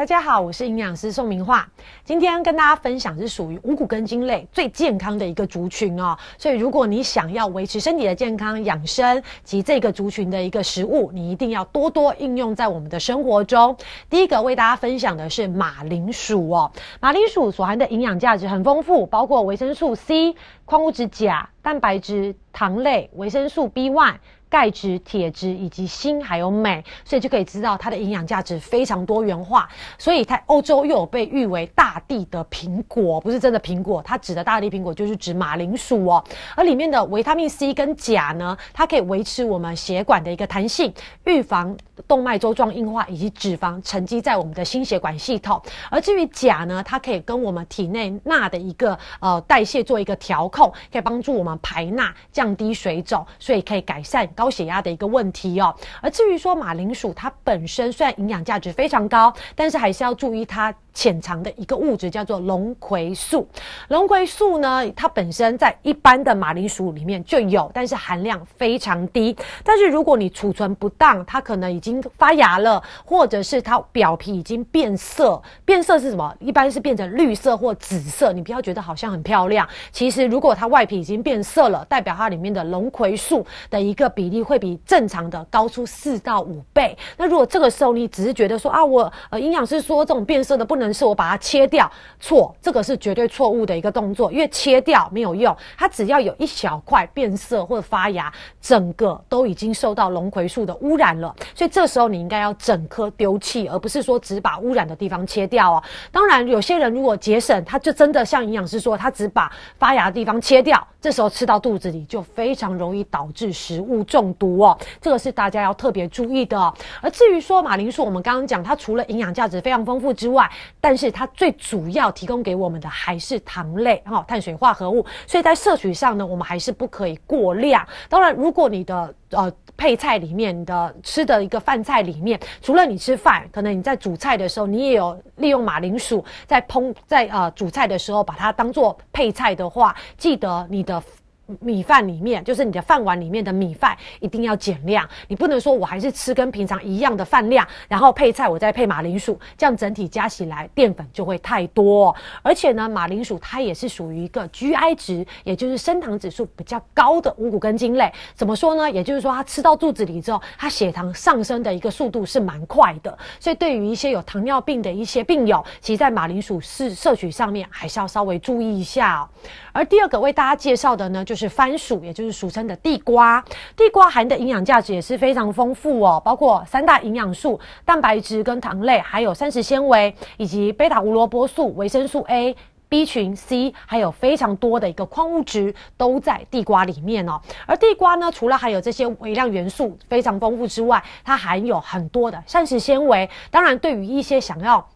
大家好，我是营养师宋明化。今天跟大家分享是属于五谷根茎类最健康的一个族群哦。所以如果你想要维持身体的健康、养生及这个族群的一个食物，你一定要多多应用在我们的生活中。第一个为大家分享的是马铃薯哦。马铃薯所含的营养价值很丰富，包括维生素 C、矿物质钾、蛋白质、糖类、维生素 B one。钙质、铁质以及锌还有镁，所以就可以知道它的营养价值非常多元化。所以在欧洲又有被誉为大地的苹果，不是真的苹果，它指的大地苹果就是指马铃薯哦。而里面的维他命 C 跟钾呢，它可以维持我们血管的一个弹性，预防动脉粥状硬化以及脂肪沉积在我们的心血管系统。而至于钾呢，它可以跟我们体内钠的一个呃代谢做一个调控，可以帮助我们排钠，降低水肿，所以可以改善。高血压的一个问题哦，而至于说马铃薯，它本身虽然营养价值非常高，但是还是要注意它。潜藏的一个物质叫做龙葵素，龙葵素呢，它本身在一般的马铃薯里面就有，但是含量非常低。但是如果你储存不当，它可能已经发芽了，或者是它表皮已经变色。变色是什么？一般是变成绿色或紫色。你不要觉得好像很漂亮，其实如果它外皮已经变色了，代表它里面的龙葵素的一个比例会比正常的高出四到五倍。那如果这个时候你只是觉得说啊，我呃营养师说这种变色的不。能是我把它切掉，错，这个是绝对错误的一个动作，因为切掉没有用，它只要有一小块变色或者发芽，整个都已经受到龙葵素的污染了，所以这时候你应该要整颗丢弃，而不是说只把污染的地方切掉哦。当然，有些人如果节省，他就真的像营养师说，他只把发芽的地方切掉，这时候吃到肚子里就非常容易导致食物中毒哦，这个是大家要特别注意的。而至于说马铃薯，我们刚刚讲它除了营养价值非常丰富之外，但是它最主要提供给我们的还是糖类哈，碳水化合物，所以在摄取上呢，我们还是不可以过量。当然，如果你的呃配菜里面的吃的一个饭菜里面，除了你吃饭，可能你在煮菜的时候，你也有利用马铃薯在烹在呃煮菜的时候把它当做配菜的话，记得你的。米饭里面就是你的饭碗里面的米饭一定要减量，你不能说我还是吃跟平常一样的饭量，然后配菜我再配马铃薯，这样整体加起来淀粉就会太多。而且呢，马铃薯它也是属于一个 GI 值，也就是升糖指数比较高的五谷根茎类。怎么说呢？也就是说它吃到肚子里之后，它血糖上升的一个速度是蛮快的。所以对于一些有糖尿病的一些病友，其实在马铃薯是摄取上面还是要稍微注意一下。而第二个为大家介绍的呢，就是是番薯，也就是俗称的地瓜。地瓜含的营养价值也是非常丰富哦，包括三大营养素、蛋白质跟糖类，还有膳食纤维以及贝塔胡萝卜素、维生素 A、B 群、C，还有非常多的一个矿物质都在地瓜里面哦。而地瓜呢，除了含有这些微量元素非常丰富之外，它含有很多的膳食纤维。当然，对于一些想要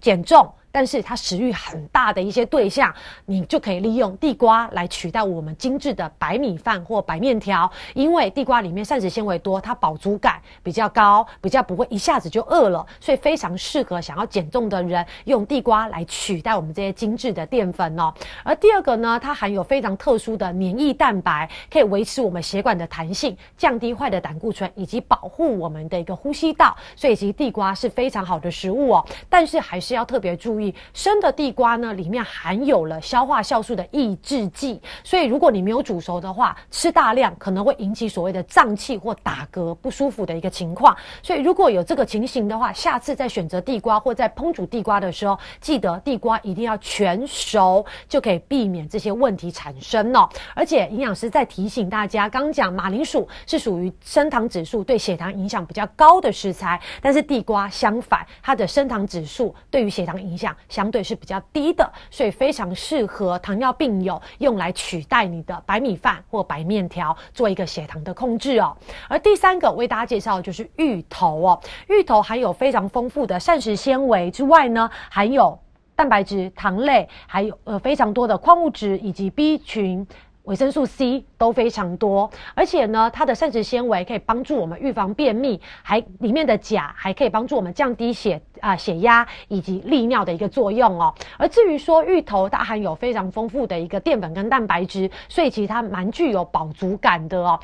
减重，但是它食欲很大的一些对象，你就可以利用地瓜来取代我们精致的白米饭或白面条，因为地瓜里面膳食纤维多，它饱足感比较高，比较不会一下子就饿了，所以非常适合想要减重的人用地瓜来取代我们这些精致的淀粉哦。而第二个呢，它含有非常特殊的黏液蛋白，可以维持我们血管的弹性，降低坏的胆固醇，以及保护我们的一个呼吸道，所以其实地瓜是非常好的食物哦。但是还是要特别注意。生的地瓜呢，里面含有了消化酵素的抑制剂，所以如果你没有煮熟的话，吃大量可能会引起所谓的胀气或打嗝不舒服的一个情况。所以如果有这个情形的话，下次在选择地瓜或在烹煮地瓜的时候，记得地瓜一定要全熟，就可以避免这些问题产生哦。而且营养师在提醒大家，刚讲马铃薯是属于升糖指数对血糖影响比较高的食材，但是地瓜相反，它的升糖指数对于血糖影响。相对是比较低的，所以非常适合糖尿病友用来取代你的白米饭或白面条，做一个血糖的控制哦。而第三个为大家介绍的就是芋头哦，芋头含有非常丰富的膳食纤维之外呢，含有蛋白质、糖类，还有呃非常多的矿物质以及 B 群。维生素 C 都非常多，而且呢，它的膳食纤维可以帮助我们预防便秘，还里面的钾还可以帮助我们降低血啊血压以及利尿的一个作用哦。而至于说芋头，它含有非常丰富的一个淀粉跟蛋白质，所以其实它蛮具有饱足感的哦。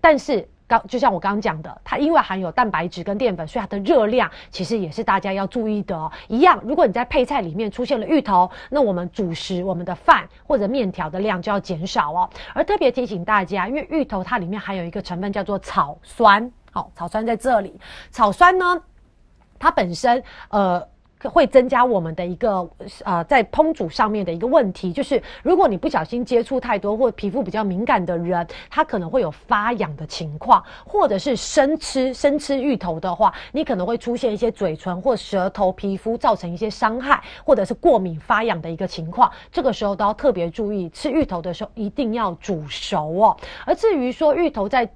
但是刚就像我刚刚讲的，它因为含有蛋白质跟淀粉，所以它的热量其实也是大家要注意的哦。一样，如果你在配菜里面出现了芋头，那我们主食我们的饭或者面条的量就要减少哦。而特别提醒大家，因为芋头它里面含有一个成分叫做草酸，好，草酸在这里，草酸呢，它本身呃。会增加我们的一个呃，在烹煮上面的一个问题，就是如果你不小心接触太多或皮肤比较敏感的人，他可能会有发痒的情况，或者是生吃生吃芋头的话，你可能会出现一些嘴唇或舌头皮肤造成一些伤害，或者是过敏发痒的一个情况，这个时候都要特别注意，吃芋头的时候一定要煮熟哦。而至于说芋头在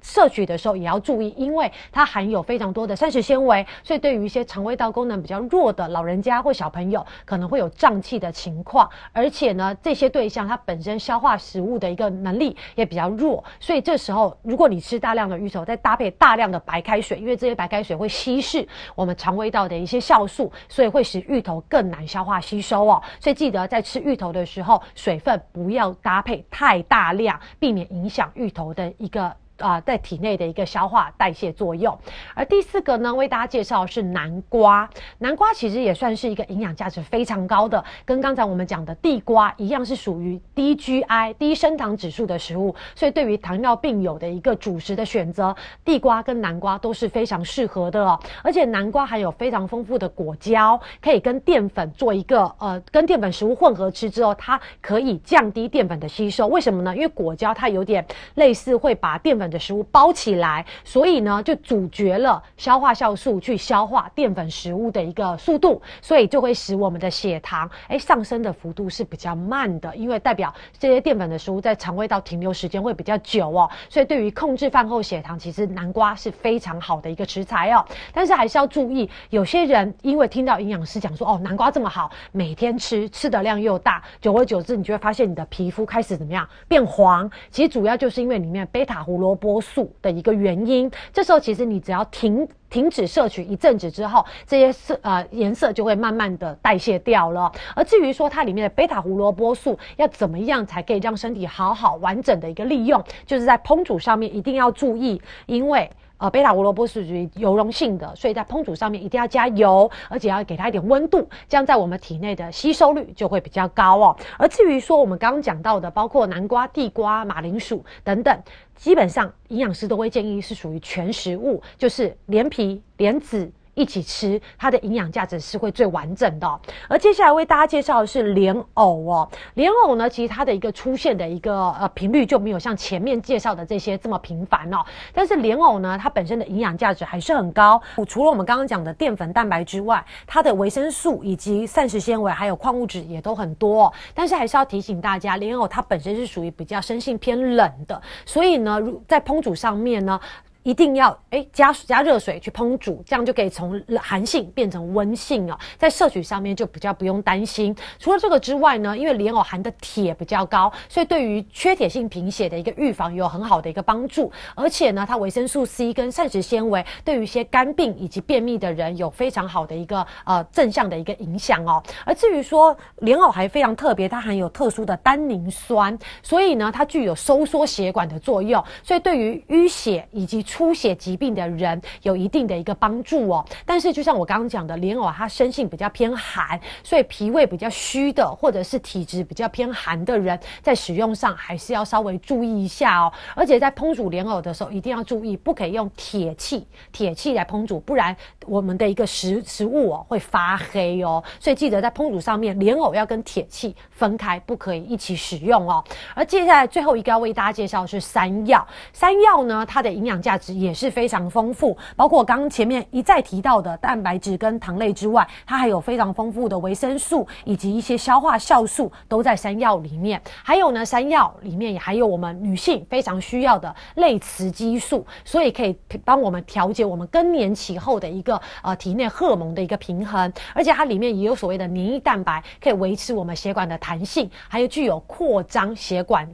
摄取的时候也要注意，因为它含有非常多的膳食纤维，所以对于一些肠胃道功能比较弱的老人家或小朋友，可能会有胀气的情况。而且呢，这些对象它本身消化食物的一个能力也比较弱，所以这时候如果你吃大量的芋头，再搭配大量的白开水，因为这些白开水会稀释我们肠胃道的一些酵素，所以会使芋头更难消化吸收哦。所以记得在吃芋头的时候，水分不要搭配太大量，避免影响芋头的一个。啊，在体内的一个消化代谢作用。而第四个呢，为大家介绍是南瓜。南瓜其实也算是一个营养价值非常高的，跟刚才我们讲的地瓜一样，是属于低 GI、低升糖指数的食物。所以对于糖尿病友的一个主食的选择，地瓜跟南瓜都是非常适合的哦。而且南瓜含有非常丰富的果胶，可以跟淀粉做一个呃，跟淀粉食物混合吃之后，它可以降低淀粉的吸收。为什么呢？因为果胶它有点类似会把淀粉的食物包起来，所以呢，就阻绝了消化酵素去消化淀粉食物的一个速度，所以就会使我们的血糖哎上升的幅度是比较慢的，因为代表这些淀粉的食物在肠胃道停留时间会比较久哦，所以对于控制饭后血糖，其实南瓜是非常好的一个食材哦。但是还是要注意，有些人因为听到营养师讲说哦南瓜这么好，每天吃吃的量又大，久而久之，你就会发现你的皮肤开始怎么样变黄，其实主要就是因为里面贝塔胡萝卜波素的一个原因，这时候其实你只要停停止摄取一阵子之后，这些色呃颜色就会慢慢的代谢掉了。而至于说它里面的贝塔胡萝卜素要怎么样才可以让身体好好完整的一个利用，就是在烹煮上面一定要注意，因为。呃，贝塔胡萝卜是属于油溶性的，所以在烹煮上面一定要加油，而且要给它一点温度，这样在我们体内的吸收率就会比较高哦。而至于说我们刚刚讲到的，包括南瓜、地瓜、马铃薯等等，基本上营养师都会建议是属于全食物，就是连皮连籽。一起吃，它的营养价值是会最完整的。而接下来为大家介绍的是莲藕哦，莲藕呢，其实它的一个出现的一个呃频率就没有像前面介绍的这些这么频繁哦。但是莲藕呢，它本身的营养价值还是很高。除了我们刚刚讲的淀粉、蛋白之外，它的维生素以及膳食纤维还有矿物质也都很多。但是还是要提醒大家，莲藕它本身是属于比较生性偏冷的，所以呢，在烹煮上面呢。一定要哎加加热水去烹煮，这样就可以从寒性变成温性哦，在摄取上面就比较不用担心。除了这个之外呢，因为莲藕含的铁比较高，所以对于缺铁性贫血的一个预防有很好的一个帮助。而且呢，它维生素 C 跟膳食纤维对于一些肝病以及便秘的人有非常好的一个呃正向的一个影响哦。而至于说莲藕还非常特别，它含有特殊的单宁酸，所以呢，它具有收缩血管的作用，所以对于淤血以及出血疾病的人有一定的一个帮助哦，但是就像我刚刚讲的，莲藕它生性比较偏寒，所以脾胃比较虚的或者是体质比较偏寒的人，在使用上还是要稍微注意一下哦。而且在烹煮莲藕的时候，一定要注意，不可以用铁器、铁器来烹煮，不然我们的一个食食物哦会发黑哦。所以记得在烹煮上面，莲藕要跟铁器分开，不可以一起使用哦。而接下来最后一个要为大家介绍的是山药，山药呢，它的营养价值也是非常丰富，包括刚前面一再提到的蛋白质跟糖类之外，它还有非常丰富的维生素以及一些消化酵素都在山药里面。还有呢，山药里面也还有我们女性非常需要的类雌激素，所以可以帮我们调节我们更年期后的一个呃体内荷尔蒙的一个平衡。而且它里面也有所谓的免疫蛋白，可以维持我们血管的弹性，还有具有扩张血管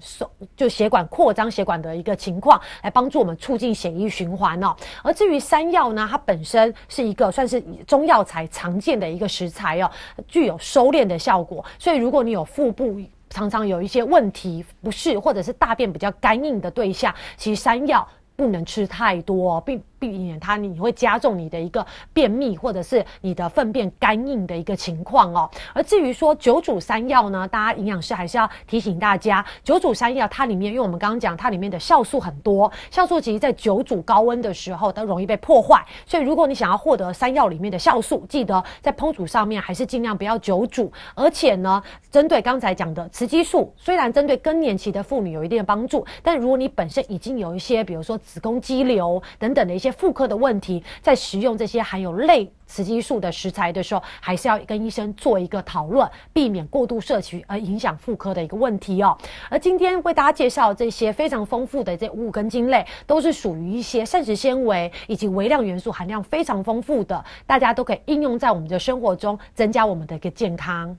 就血管扩张血管的一个情况，来帮助我们促进血一。循环哦，而至于山药呢，它本身是一个算是中药材常见的一个食材哦，具有收敛的效果。所以如果你有腹部常常有一些问题不适，或者是大便比较干硬的对象，其实山药。不能吃太多，并避免它你会加重你的一个便秘或者是你的粪便干硬的一个情况哦。而至于说九煮山药呢，大家营养师还是要提醒大家，九煮山药它里面，因为我们刚刚讲它里面的酵素很多，酵素其实在九煮高温的时候都容易被破坏，所以如果你想要获得山药里面的酵素，记得在烹煮上面还是尽量不要久煮。而且呢，针对刚才讲的雌激素，虽然针对更年期的妇女有一定的帮助，但如果你本身已经有一些，比如说子宫肌瘤等等的一些妇科的问题，在食用这些含有类雌激素的食材的时候，还是要跟医生做一个讨论，避免过度摄取而影响妇科的一个问题哦。而今天为大家介绍这些非常丰富的这五根茎类，都是属于一些膳食纤维以及微量元素含量非常丰富的，大家都可以应用在我们的生活中，增加我们的一个健康。